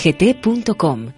coigt.com.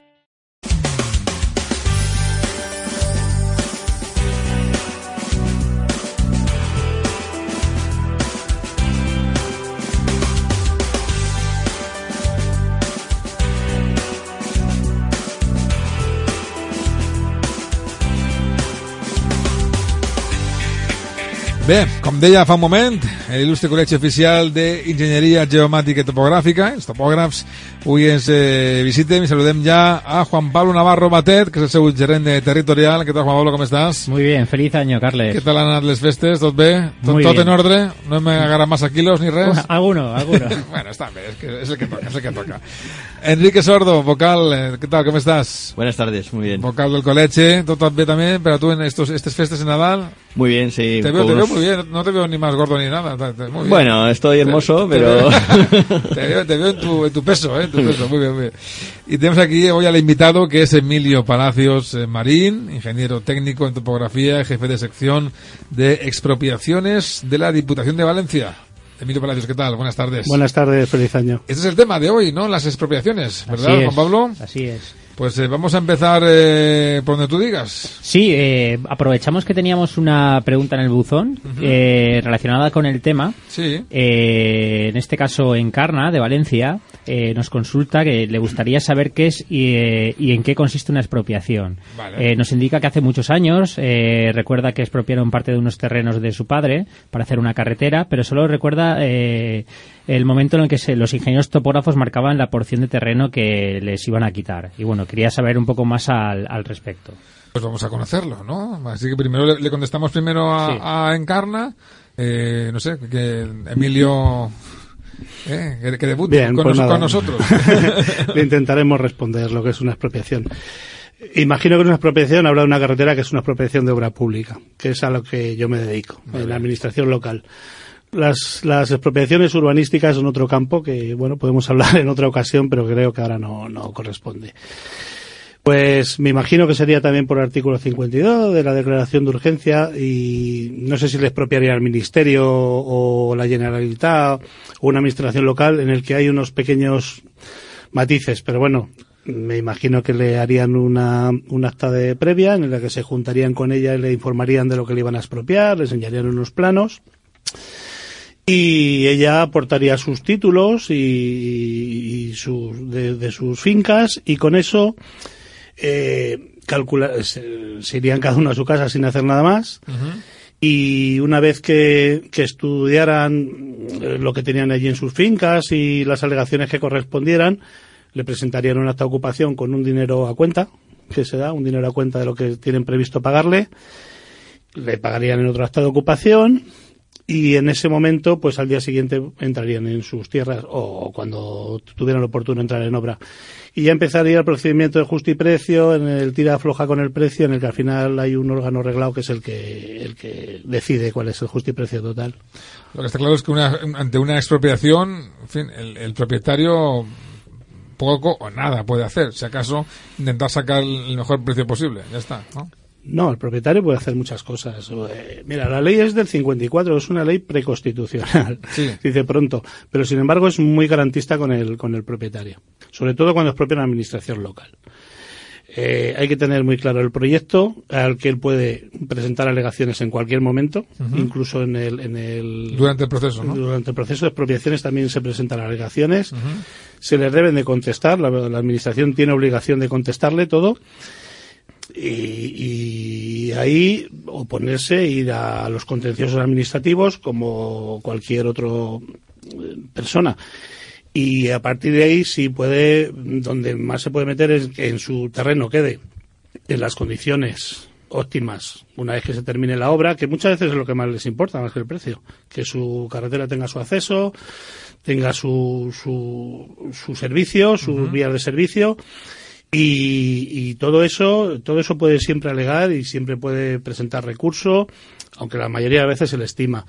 Bé, com deia fa un moment, l'il·lustre Col·legi Oficial d'Enginyeria Geomàtica i Topogràfica, els topògrafs, avui ens eh, visiten i saludem ja a Juan Pablo Navarro Batet, que és el seu gerent de territorial. Què tal, Juan Pablo, com estàs? Muy bien, feliz año, Carles. Què tal han anat les festes? Tot bé? Tot, Muy tot bien. en ordre? No hem agarrat massa quilos ni res? Bueno, alguno, alguno. bueno, està bé, és, que és el que toca, és el que toca. Enrique Sordo, vocal, eh, què tal, com estàs? Buenas tardes, muy bien. Vocal del col·legi, tot bé també, per a tu en estos, estes festes de Nadal? Muy bien, sí. Te veo, te veo muy bien, no te veo ni más gordo ni nada. Muy bien. Bueno, estoy hermoso, Te- pero... Te veo, te veo en, tu, en tu peso, ¿eh? En tu peso, muy bien, muy bien. Y tenemos aquí hoy al invitado que es Emilio Palacios eh, Marín, ingeniero técnico en topografía jefe de sección de expropiaciones de la Diputación de Valencia. Emilio Palacios, ¿qué tal? Buenas tardes. Buenas tardes, feliz año. Este es el tema de hoy, ¿no? Las expropiaciones, ¿verdad, Así es, Juan Pablo? Así es. Pues eh, vamos a empezar eh, por donde tú digas. Sí, eh, aprovechamos que teníamos una pregunta en el buzón eh, relacionada con el tema. Sí. Eh, en este caso, Encarna, de Valencia, eh, nos consulta que le gustaría saber qué es y, eh, y en qué consiste una expropiación. Vale. Eh, nos indica que hace muchos años eh, recuerda que expropiaron parte de unos terrenos de su padre para hacer una carretera, pero solo recuerda eh, el momento en el que se- los ingenieros topógrafos marcaban la porción de terreno que les iban a quitar. Y bueno, quería saber un poco más al, al respecto. Pues vamos a conocerlo, ¿no? Así que primero le, le contestamos primero a, Sí. a Encarna. Eh, no sé, que Emilio... eh, que, debute Bien, con, pues nos- con nosotros. Le intentaremos responder lo que es una expropiación. Imagino que una expropiación habla de una carretera que es una expropiación de obra pública, que es a lo que yo me dedico, en la administración local. Las, las expropiaciones urbanísticas son otro campo que, bueno, podemos hablar en otra ocasión, pero creo que ahora no, no corresponde. Pues me imagino que sería también por el artículo 52 de la declaración de urgencia y no sé si le expropiaría al Ministerio o la Generalitat o una administración local en el que hay unos pequeños matices, pero bueno, me imagino que le harían una, un acta de previa en la que se juntarían con ella y le informarían de lo que le iban a expropiar, le enseñarían unos planos y ella aportaría sus títulos y, sus, de sus fincas y con eso eh, calcula, se, se irían cada uno a su casa sin hacer nada más. Y una vez que, que estudiaran eh, lo que tenían allí en sus fincas y las alegaciones que correspondieran, le presentarían un acta de ocupación con un dinero a cuenta, que se da, un dinero a cuenta de lo que tienen previsto pagarle, le pagarían en otro acta de ocupación y en ese momento, pues al día siguiente entrarían en sus tierras o cuando tuvieran oportuno entrar en obra. Y ya empezaría el procedimiento de justo y precio, en el tira afloja con el precio, en el que al final hay un órgano reglado que es el que, el que decide cuál es el justo y precio total. Lo que está claro es que una- ante una expropiación, en fin, el, el propietario poco o nada puede hacer. Si acaso, intentar sacar el mejor precio posible. Ya está, ¿no? No, el propietario puede hacer muchas cosas. Eh, Mira, la ley es del 54, es una ley preconstitucional, Sí. dice pronto, pero sin embargo es muy garantista con el, con el propietario, sobre todo cuando es propia una administración local. Eh, hay que tener muy claro el proyecto al que él puede presentar alegaciones en cualquier momento, incluso en el, en el Durante el proceso, ¿no? durante el proceso de expropiación también se presentan alegaciones, se les deben de contestar, la, la administración tiene obligación de contestarle todo y, y ahí oponerse, ir a los contenciosos administrativos como cualquier otro eh, persona. Y a partir de ahí, si puede, donde más se puede meter es que en su terreno quede en las condiciones óptimas una vez que se termine la obra, que muchas veces es lo que más les importa, más que el precio, que su carretera tenga su acceso, tenga su, su, su servicio, sus vías de servicio, y, y todo eso, todo eso puede siempre alegar y siempre puede presentar recurso, aunque la mayoría de veces se le estima.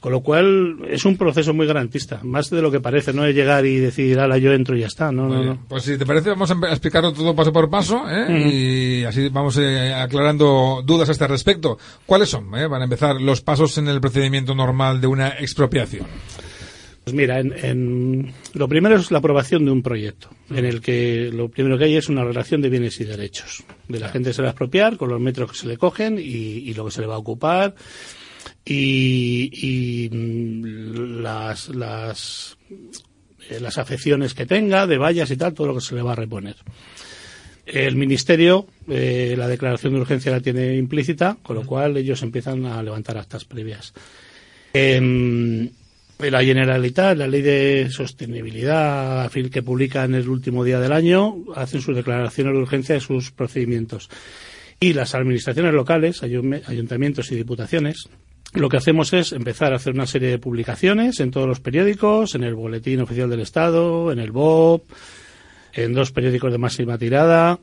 Con lo cual es un proceso muy garantista, más de lo que parece, no es llegar y decir, ala, yo entro y ya está, no, no, no. Pues si te parece, vamos a explicarlo todo paso por paso, ¿eh? y así vamos eh, aclarando dudas a este respecto. ¿Cuáles son, eh, para empezar, los pasos en el procedimiento normal de una expropiación? Pues mira, en, en- lo primero es la aprobación de un proyecto, en el que lo primero que hay es una relación de bienes y derechos. De la gente se va a expropiar con los metros que se le cogen y, lo que se le va a ocupar y, y, mm, las, las, eh, las afecciones que tenga, de vallas y tal, todo lo que se le va a reponer. El Ministerio, eh, la declaración de urgencia la tiene implícita, con lo cual ellos empiezan a levantar actas previas. Em, la Generalitat, la ley de sostenibilidad que publica en el último día del año, hacen sus declaraciones de urgencia de sus procedimientos. Y las administraciones locales, ayuntamientos y diputaciones, lo que hacemos es empezar a hacer una serie de publicaciones en todos los periódicos, en el Boletín Oficial del Estado, en el BOP, en dos periódicos de máxima tirada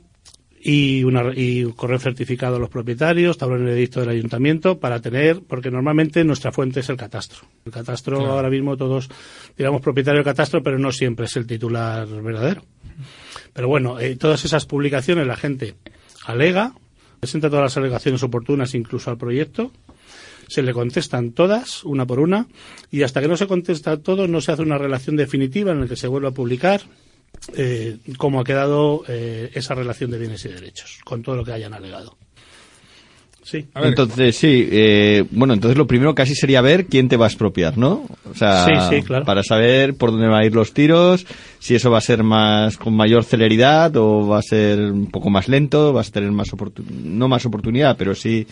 y, una, y un correo certificado a los propietarios, tablón edicto del ayuntamiento para tener, porque normalmente nuestra fuente es el catastro. El catastro ahora mismo todos digamos propietario del catastro, pero no siempre es el titular verdadero. Pero bueno, eh, todas esas publicaciones la gente alega, presenta todas las alegaciones oportunas incluso al proyecto, se le contestan todas, una por una, y hasta que no se contesta todo no se hace una relación definitiva en la que se vuelve a publicar eh, cómo ha quedado eh, esa relación de bienes y derechos, con todo lo que hayan alegado. Sí. A ver, Entonces, sí, eh, bueno, entonces lo primero casi sería ver quién te va a expropiar, ¿no? O sea, Sí, sí, claro. para saber por dónde van a ir los tiros, si eso va a ser más con mayor celeridad o va a ser un poco más lento, vas a tener más oportu- no más oportunidad, pero sí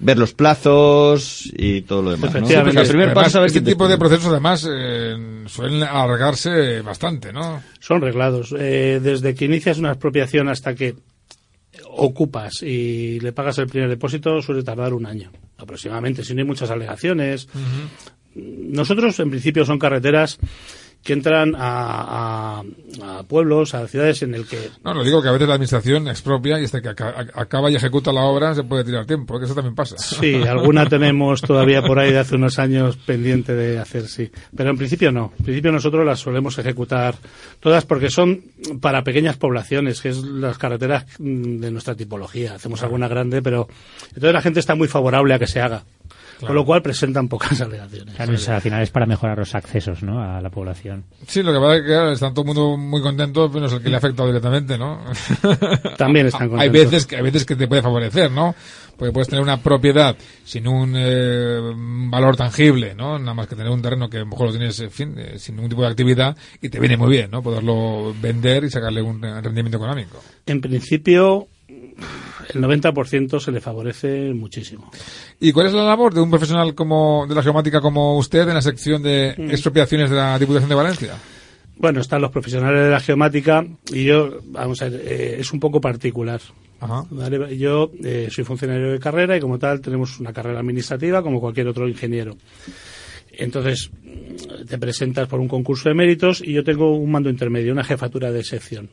ver los plazos y todo lo demás, ¿no? El primer además, paso es saber este tipo de procesos, además, eh, suelen alargarse bastante, ¿no? Son reglados. Eh, desde que inicias una expropiación hasta que ocupas y le pagas el primer depósito suele tardar un año aproximadamente, si no hay muchas alegaciones. Nosotros, en principio, son carreteras que entran a, a- a pueblos, a ciudades en el que No, lo digo que a veces la administración expropia y hasta que aca- acaba y ejecuta la obra se puede tirar tiempo, que eso también pasa. Sí, alguna tenemos todavía por ahí de hace unos años pendiente de hacer, sí. Pero en principio no. En principio nosotros las solemos ejecutar todas porque son para pequeñas poblaciones, que es las carreteras mm, de nuestra tipología. Hacemos alguna grande, pero entonces la gente está muy favorable a que se haga. Con lo cual presentan pocas alegaciones. Claro, es- al final es para mejorar los accesos ¿no? a la población. Sí, lo que pasa es que claro, está todo el mundo muy contento, pero es el que le ha afectado directamente, ¿no? También están Hay contentos. veces que hay veces que te puede favorecer, ¿no? Porque puedes tener una propiedad sin un eh, valor tangible, ¿no? Nada más que tener un terreno que a lo mejor lo tienes en fin, eh, sin ningún tipo de actividad y te viene muy bien, ¿no? Poderlo vender y sacarle un rendimiento económico. En principio, el 90% se le favorece muchísimo. ¿Y cuál es la labor de un profesional como de la geomática como usted en la sección de Mm. expropiaciones de la Diputación de Valencia? Bueno, están los profesionales de la geomática y yo, vamos a ver, eh, es un poco particular. Ajá. ¿vale? Yo eh, soy funcionario de carrera y como tal tenemos una carrera administrativa como cualquier otro ingeniero. Entonces, te presentas por un concurso de méritos y yo tengo un mando intermedio, una jefatura de sección.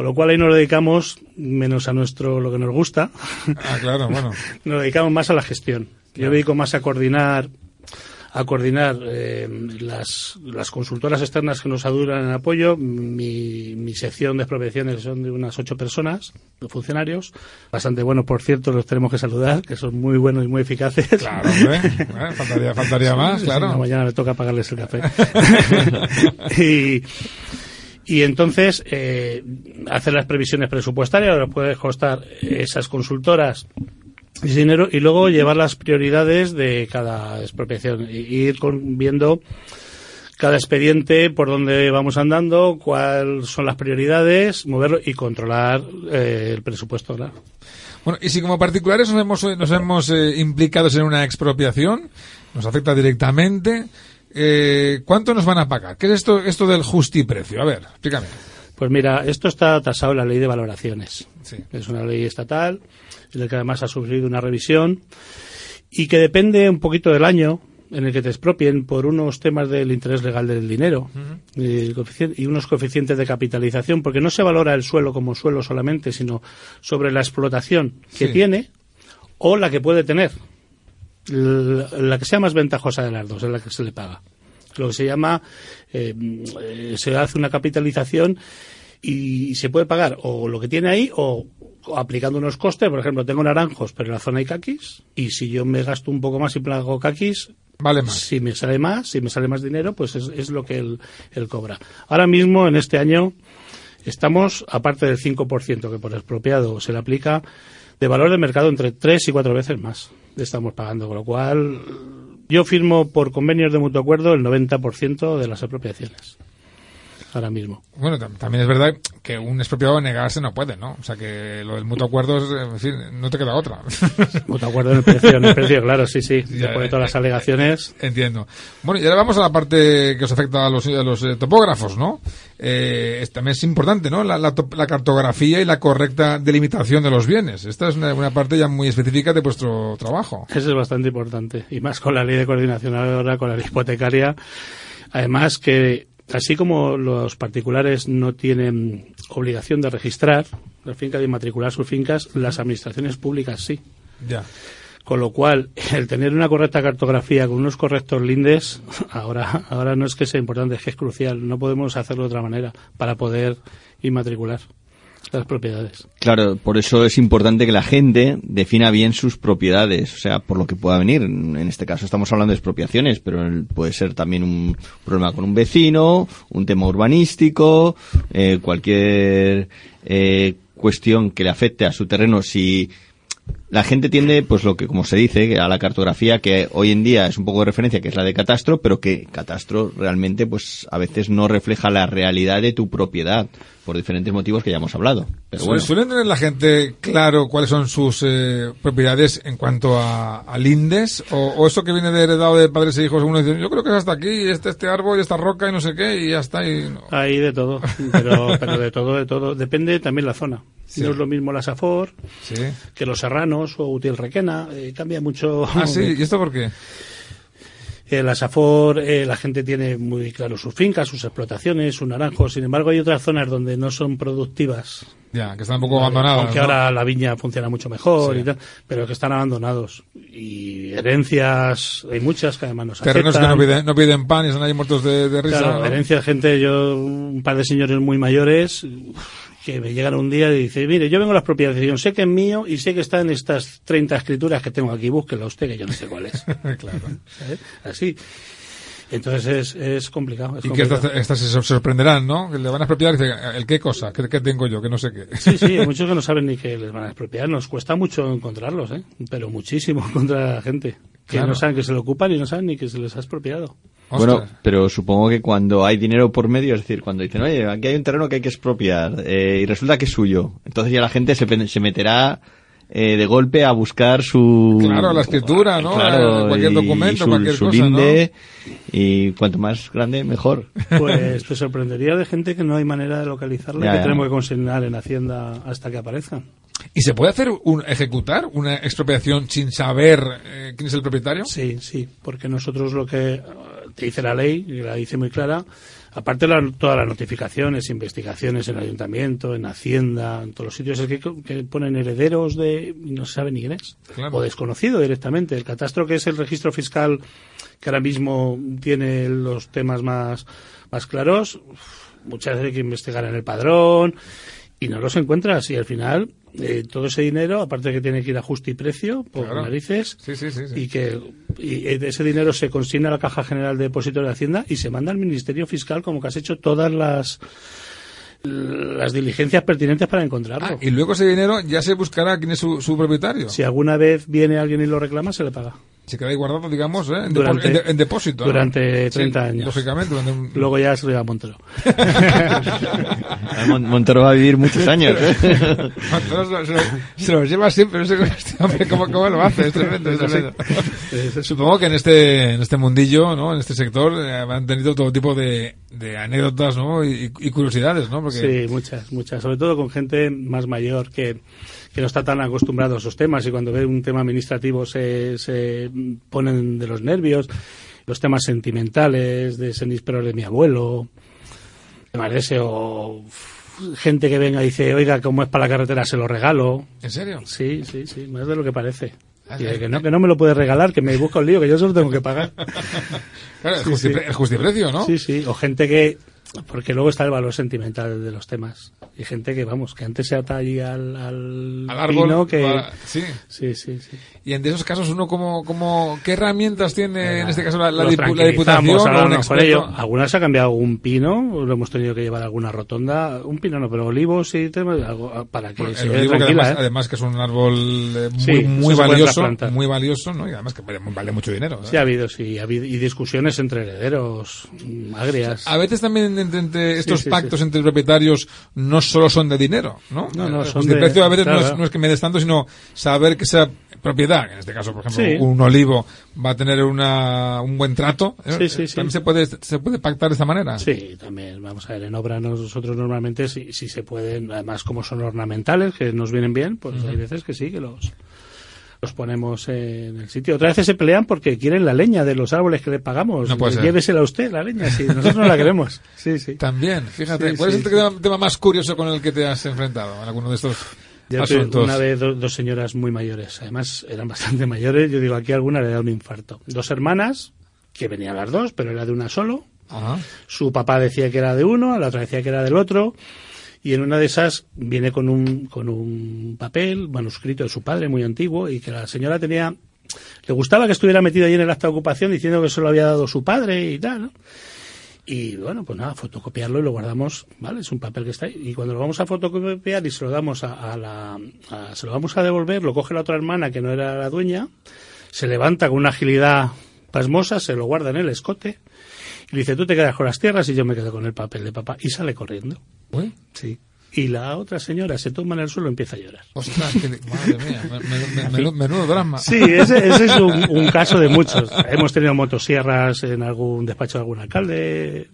Con lo cual ahí nos dedicamos, menos a nuestro lo que nos gusta, Ah, claro, bueno. nos dedicamos más a la gestión. Yo me dedico más a coordinar a coordinar eh, las, las consultoras externas que nos aduran en apoyo. Mi, mi sección de expropiaciones son de unas ocho personas, de funcionarios. Bastante buenos, por cierto, los tenemos que saludar, que son muy buenos y muy eficaces. Claro, hombre. Faltaría, faltaría más, Sí, claro. no, mañana me toca pagarles el café. y, y entonces, eh, hacer las previsiones presupuestarias, ahora puede costar esas consultoras ese dinero y luego llevar las prioridades de cada expropiación y ir con- viendo cada expediente por dónde vamos andando, cuáles son las prioridades, moverlo y controlar eh, el presupuesto. Bueno, y si como particulares nos hemos, nos hemos eh, implicados en una expropiación, nos afecta directamente, eh, ¿cuánto nos van a pagar? ¿Qué es esto, esto del justiprecio? A ver, explícame. Pues mira, esto está tasado en la ley de valoraciones. Sí. Es una ley estatal, en la que además ha sufrido una revisión y que depende un poquito del año en el que te expropien por unos temas del interés legal del dinero y, unos coeficientes de capitalización, porque no se valora el suelo como suelo solamente, sino sobre la explotación que Sí. tiene o la que puede tener. La, que sea más ventajosa de las dos es la que se le paga. Lo que se llama, eh, eh, se hace una capitalización y se puede pagar o lo que tiene ahí o, aplicando unos costes. Por ejemplo, tengo naranjos, pero en la zona hay caquis y si yo me gasto un poco más y pago caquis, Vale más. si me sale más, si me sale más dinero, pues es, es lo que él, él cobra. Ahora mismo, en este año, estamos, aparte del 5% que por expropiado se le aplica, de valor de mercado entre tres y cuatro veces más estamos pagando, con lo cual yo firmo por convenios de mutuo acuerdo el 90% de las expropiaciones. Ahora mismo. Bueno, tam- también es verdad que un expropiado negarse no puede, ¿no? O sea que lo del mutuo acuerdo es, en fin, no te queda otra. Mutuo acuerdo en el precio, en el precio, claro, sí, sí. Ya, Después de todas las eh, alegaciones. Entiendo. Bueno, y ahora vamos a la parte que os afecta a los, a los eh, topógrafos, ¿no? Eh, es- también es importante, ¿no? La, la top- la cartografía y la correcta delimitación de los bienes. Esta es una, una parte ya muy específica de vuestro trabajo. Eso es bastante importante. Y más con la ley de coordinación ahora, con la ley hipotecaria. Además que, así como los particulares no tienen obligación de registrar las fincas y matricular sus fincas, las administraciones públicas sí. Ya. Con lo cual, el tener una correcta cartografía con unos correctos lindes, ahora, ahora no es que sea importante, es que es crucial. No podemos hacerlo de otra manera para poder inmatricular Claro, por eso es importante que la gente defina bien sus propiedades, o sea, por lo que pueda venir. En este caso estamos hablando de expropiaciones, pero puede ser también un problema con un vecino, un tema urbanístico, eh, cualquier eh, cuestión que le afecte a su terreno. Si la gente tiende, pues lo que, como se dice, a la cartografía, que hoy en día es un poco de referencia, que es la de catastro, pero que catastro realmente, pues a veces no refleja la realidad de tu propiedad, por diferentes motivos que ya hemos hablado. Pero bueno. ¿Suelen tener la gente claro cuáles son sus eh, propiedades en cuanto a, a lindes? O, o eso que viene de heredado de padres e hijos? Uno dice, yo creo que es hasta aquí, este, este árbol, y esta roca y no sé qué, y ya está. Y no. Hay de todo, pero, pero de todo, de todo. Depende también la zona. Sí. No es lo mismo la Safor Sí. que los Serranos o Utiel Requena. eh, cambia mucho. Ah, sí, ¿y esto por qué? Eh, la Safor, eh, la gente tiene muy claro sus fincas, sus explotaciones, sus naranjos. Sin embargo, hay otras zonas donde no son productivas. Ya, que están un poco abandonadas. Aunque ¿no? ahora la viña funciona mucho mejor Sí. y tal, pero que están abandonados. Y herencias, hay muchas que además nos Terrenos que afectan. no piden, no piden pan y están ahí muertos de, de risa. Claro, ¿no? herencia de gente, yo, un par de señores muy mayores que me llegan un día y dicen, mire, yo vengo a la expropiación, sé que es mío y sé que está en estas 30 escrituras que tengo aquí, búsquela usted, que yo no sé cuál es. claro. ¿Sabes? Así. Entonces es, es complicado. es Y que estas, estas se sorprenderán, ¿no? Que le van a expropiar y dicen, ¿el qué cosa? ¿Qué, qué tengo yo? Que no sé qué. Sí, sí, hay muchos que no saben ni que les van a expropiar. Nos cuesta mucho encontrarlos, ¿eh? Pero muchísimo encontrar a la gente. Que Claro. no saben que se lo ocupan y no saben ni que se les ha expropiado. Bueno, Ostras. pero supongo que cuando hay dinero por medio, es decir, cuando dicen, oye, aquí hay un terreno que hay que expropiar eh, y resulta que es suyo, entonces ya la gente se, se meterá eh, de golpe a buscar su... Claro, la escritura, ¿no? Claro, Eh, cualquier y documento, su, cualquier su cosa, linde, y cuanto más grande, mejor. Pues te sorprendería de gente que no hay manera de localizarla Ya, y que ya. tenemos que consignar en Hacienda hasta que aparezcan. ¿Y se puede hacer un, ejecutar una expropiación sin saber eh, quién es el propietario? Sí, sí, porque nosotros lo que te dice la ley, y la dice muy clara, aparte de todas las notificaciones, investigaciones en el ayuntamiento, en Hacienda, en todos los sitios, es que, que ponen herederos de no se sabe ni quién es, Claro. o desconocido directamente. El catastro, que es el registro fiscal que ahora mismo tiene los temas más, más claros, muchas veces hay que investigar en el padrón y no los encuentras y al final eh, todo ese dinero, aparte que tiene que ir a justo y precio, por Claro. narices, Sí, sí, sí. sí. y que y ese dinero se consigna a la Caja General de Depósitos de Hacienda y se manda al Ministerio Fiscal como que has hecho todas las las diligencias pertinentes para encontrarlo. Ah, y luego ese dinero ya se buscará quién es su, su propietario. Si alguna vez viene alguien y lo reclama, se le paga. Se queda ahí guardado, digamos, ¿eh? en, Durante- depo- en de- en depósito. ¿no? durante Sí, 30 años. Lógicamente, durante un- Luego ya se lo lleva Montero. Mon- Montero va a vivir muchos años. ¿eh? Montero se, lo- se lo- se los lleva siempre, no sé cómo, este hombre, cómo, cómo lo hace, es tremendo, es tremendo. Supongo que en este, en este mundillo, ¿no? En este sector, eh, han tenido todo tipo de, de anécdotas, ¿no? Y, y curiosidades, ¿no? Porque, Sí, muchas, muchas. Sobre todo con gente más mayor que, que no está tan acostumbrado a esos temas y cuando ve un tema administrativo se, se ponen de los nervios. Los temas sentimentales, de ese níspero de mi abuelo, de o gente que venga y dice, oiga, como es para la carretera, se lo regalo. ¿En serio? Sí, sí, sí, más de lo que parece. Ah, Y que no, que no me lo puede regalar, que me busca un lío, que yo solo tengo que pagar. Claro, el, Sí, justi- sí. el justiprecio, ¿no? Sí, sí, o gente que... Porque luego está el valor sentimental de los temas. Y gente que, vamos, que antes se ata allí al, al, Al árbol. pino que... para- sí. Sí, sí, sí. Y en esos casos, uno como, como ¿qué herramientas tiene, en este caso, la, la, dipu- la diputación o un experto? ello. Algunas ha cambiado algún pino, lo hemos tenido que llevar a alguna rotonda, un pino no, pero olivos y temas, algo, para que se olivo, que además, ¿eh? además que es un árbol eh, muy, Sí, muy se valioso, muy valioso, ¿no? Y además que vale, vale mucho dinero. ¿eh? Sí ha habido, sí, ha habido, y discusiones entre herederos, agrias. A veces también entre, entre estos sí, pactos sí. entre propietarios no solo son de dinero, ¿no? No, no, El son de- a veces no, es, claro. no es que me des tanto, sino saber que esa propiedad, en este caso, por ejemplo, un olivo va a tener una, un buen trato. ¿eh? Sí, sí, sí. También se puede, se puede pactar de esta manera. Sí, también, vamos a ver, en obra nosotros normalmente si, si se pueden, además como son ornamentales, que nos vienen bien, pues hay veces que sí, que los, los ponemos en el sitio. Otras veces se pelean porque quieren la leña de los árboles que le pagamos. No puede ser. Llévesela usted, la leña, si nosotros no la queremos. Sí, sí. También, fíjate, Sí, ¿cuál sí, es el tema, tema más curioso con el que te has enfrentado en alguno de estos asuntos? una vez do- dos señoras muy mayores, además eran bastante mayores, yo digo, aquí a alguna le da un infarto. Dos hermanas, que venían las dos, pero era de una solo, Ajá. su papá decía que era de uno, la otra decía que era del otro, y en una de esas viene con un, con un papel manuscrito de su padre muy antiguo y que la señora tenía, le gustaba que estuviera metido ahí en el acta de ocupación diciendo que se lo había dado su padre y tal, ¿no? Y bueno, pues nada, fotocopiarlo y lo guardamos, ¿vale? Es un papel que está ahí. Y cuando lo vamos a fotocopiar y se lo damos a, a la, se lo vamos a devolver, lo coge la otra hermana que no era la dueña, se levanta con una agilidad pasmosa, se lo guarda en el escote y le dice, tú te quedas con las tierras y yo me quedo con el papel de papá. Y sale corriendo. Sí. Y la otra señora se toma en el suelo y empieza a llorar. ostras, que- madre mía, me- me- me- menudo, drama. Sí, ese, ese es un, un caso de muchos. Hemos tenido motosierras en algún despacho de algún alcalde,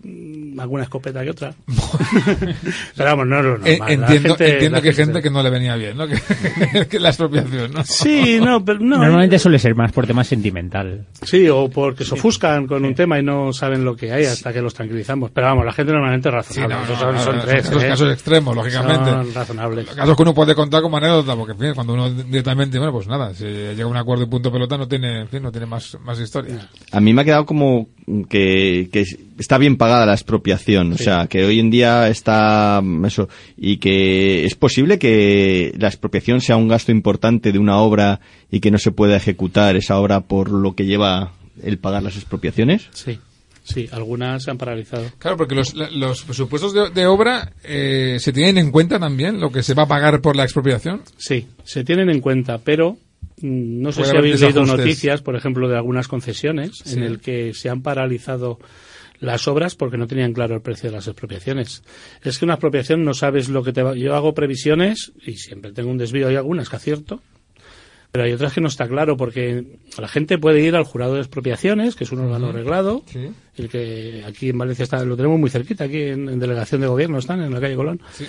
alguna escopeta que otra. Pero vamos, no es lo normal. Eh, entiendo gente- que hay gente se- que no le venía bien, ¿no? Que, que la expropiación, ¿no? Sí, no, pero no. Normalmente suele ser más por tema sentimental. Sí, o porque se ofuscan con un tema y no saben lo que hay hasta que los tranquilizamos. Pero vamos, la gente normalmente es Sí, razonable. no, no, son, no, son no, tres. son los ¿eh? casos extremos, lógicamente. Son razonables. Casos que uno puede contar como anécdota, porque en fin, cuando uno directamente, bueno, pues nada, si llega a un acuerdo y punto pelota no tiene, en fin, no tiene más, más historia. A mí me ha quedado como que, que está bien pagada la expropiación, o sea, que hoy en día está mm, eso, y que es posible que la expropiación sea un gasto importante de una obra y que no se pueda ejecutar esa obra por lo que lleva el pagar las expropiaciones. Sí, sí, algunas se han paralizado. Claro, porque los, la- los presupuestos de, de obra eh, se tienen en cuenta también lo que se va a pagar por la expropiación. Sí, se tienen en cuenta, pero mm, no sé si habéis leído noticias, por ejemplo, de algunas concesiones Sí. en el que se han paralizado las obras porque no tenían claro el precio de las expropiaciones. Es que una expropiación no sabes lo que te va. Yo hago previsiones y siempre tengo un desvío. Hay algunas que acierto, pero hay otras que no está claro porque la gente puede ir al jurado de expropiaciones, que es un órgano reglado, Sí. el que aquí en Valencia está, lo tenemos muy cerquita, aquí en, en delegación de gobierno están, en la calle Colón, Sí.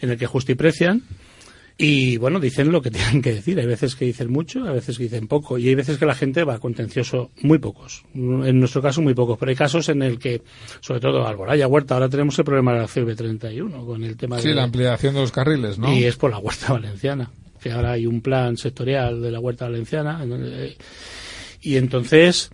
en el que justiprecian Y bueno, dicen lo que tienen que decir. Hay veces que dicen mucho, hay veces que dicen poco. Y hay veces que la gente va contencioso, muy pocos. En nuestro caso, muy pocos. Pero hay casos en el que, sobre todo Alboraya, Huerta, ahora tenemos el problema de la CV31 con el tema Sí, de la ampliación de los carriles, ¿no? y es por la Huerta Valenciana. Que ahora hay un plan sectorial de la Huerta Valenciana. eh, Y entonces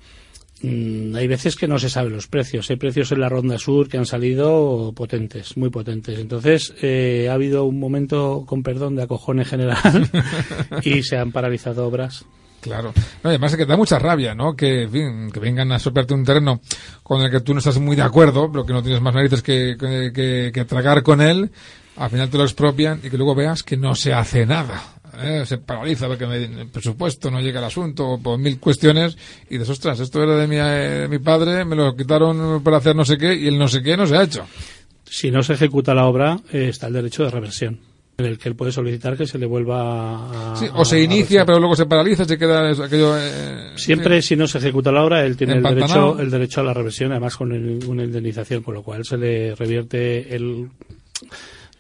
mm, hay veces que no se saben los precios. Hay precios en la Ronda Sur que han salido potentes, muy potentes. Entonces eh, ha habido un momento, con perdón, de acojones general y se han paralizado obras. Claro. No, además es que da mucha rabia, ¿no? Que, en fin, que vengan a soplarte un terreno con el que tú no estás muy de acuerdo, pero que no tienes más narices que, que, que- que tragar con él, al final te lo expropian y que luego veas que no se hace nada. ¿Eh? Se paraliza porque me- el presupuesto no llega al asunto, por mil cuestiones, y dices, ostras, esto era de mi, eh, mi padre, me lo quitaron para hacer no sé qué, y el no sé qué no se ha hecho. Si no se ejecuta la obra, eh, está el derecho de reversión, en el que él puede solicitar que se le vuelva a... Sí, o se a- inicia, pero luego se paraliza, se queda aquello... eh, Siempre, sí. si no se ejecuta la obra, él tiene el derecho, el derecho a la reversión, además con el- una indemnización, con lo cual se le revierte el.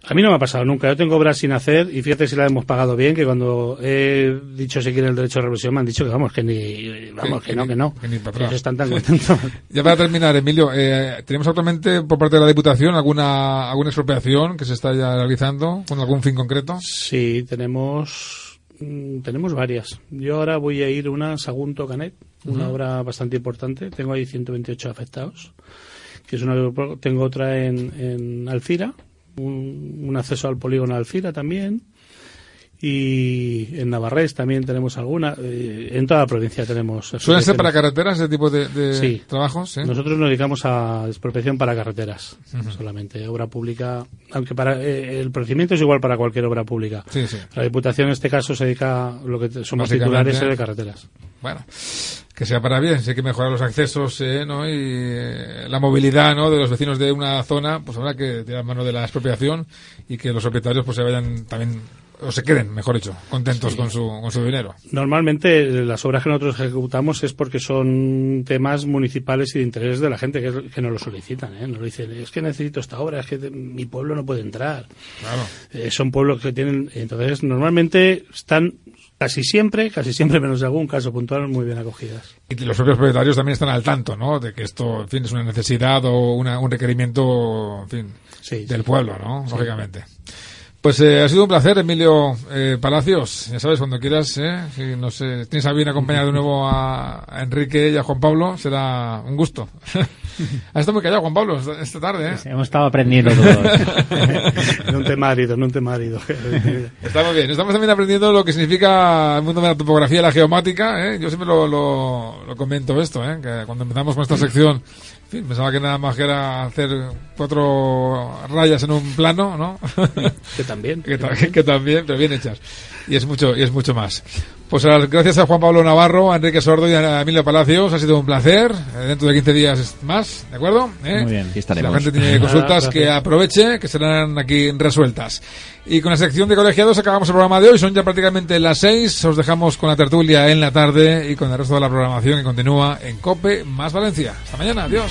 A mí no me ha pasado nunca. Yo tengo obras sin hacer y fíjate si la hemos pagado bien, que cuando he dicho si quieren el derecho a reversión me han dicho que vamos, que ni, vamos, que, que no, que no. que ni para atrás. están tan contentos. Ya para terminar, Emilio, eh, ¿tenemos actualmente por parte de la Diputación alguna, alguna expropiación que se está ya realizando con algún fin concreto? Sí, tenemos mm, tenemos varias. Yo ahora voy a ir a una Sagunto Canet, una obra bastante importante. Tengo ahí 128 afectados. Que es una, tengo otra en, en Alcira, un, un acceso al polígono Alcira también. Y en Navarrés también tenemos alguna. eh, en toda la provincia tenemos. ¿Suelen ser para carreteras ese tipo de, de Sí. trabajos? Nosotros nos dedicamos a expropiación para carreteras, solamente. Obra pública, aunque para eh, el procedimiento es igual para cualquier obra pública. Sí, sí. La Diputación en este caso se dedica a lo que somos titulares de carreteras. Bueno, que sea para bien, si hay que mejorar los accesos eh, ¿no? y eh, la movilidad ¿no? de los vecinos de una zona, pues habrá que tirar mano de la expropiación y que los propietarios pues se vayan también, o se queden, mejor dicho, contentos con, su, con su dinero. Normalmente eh, las obras que nosotros ejecutamos es porque son temas municipales y de interés de la gente que, que nos lo solicitan. ¿eh? Nos lo dicen, es que necesito esta obra, es que mi pueblo no puede entrar. Claro. Eh, son pueblos que tienen, entonces normalmente están casi siempre, casi siempre menos de algún caso puntual, muy bien acogidas. Y los propios propietarios también están al tanto, ¿no? De que esto, en fin, es una necesidad o una, un requerimiento, en fin, Sí, del pueblo, ¿no? Lógicamente. Pues eh, ha sido un placer, Emilio eh, Palacios. Ya sabes, cuando quieras, ¿eh? si no sé, tienes a bien acompañar de nuevo a, a Enrique y a Juan Pablo, será un gusto. Has estado muy callado, Juan Pablo, esta, tarde, ¿eh? Hemos estado aprendiendo todos. no te marido, no te marido. Estamos bien, estamos también aprendiendo lo que significa el mundo de la topografía y la geomática. ¿eh? Yo siempre lo, lo, lo comento esto, ¿eh? que cuando empezamos con esta sección, en fin, pensaba que nada más que era hacer cuatro rayas en un plano, ¿no? que también. que, ta- que también, pero bien hechas. Y es mucho, y es mucho más. Pues a- gracias a Juan Pablo Navarro, a Enrique Sordo y a Emilio Palacios, ha sido un placer. Eh, Dentro de 15 días más, ¿de acuerdo? ¿Eh? Muy bien. Aquí Si estaremos. la gente tiene consultas, que aproveche, que serán aquí resueltas. Y con la sección de colegiados acabamos el programa de hoy. Son ya prácticamente las seis. Os dejamos con la tertulia en la tarde y con el resto de la programación que continúa en Cope más Valencia. Hasta mañana. Adiós.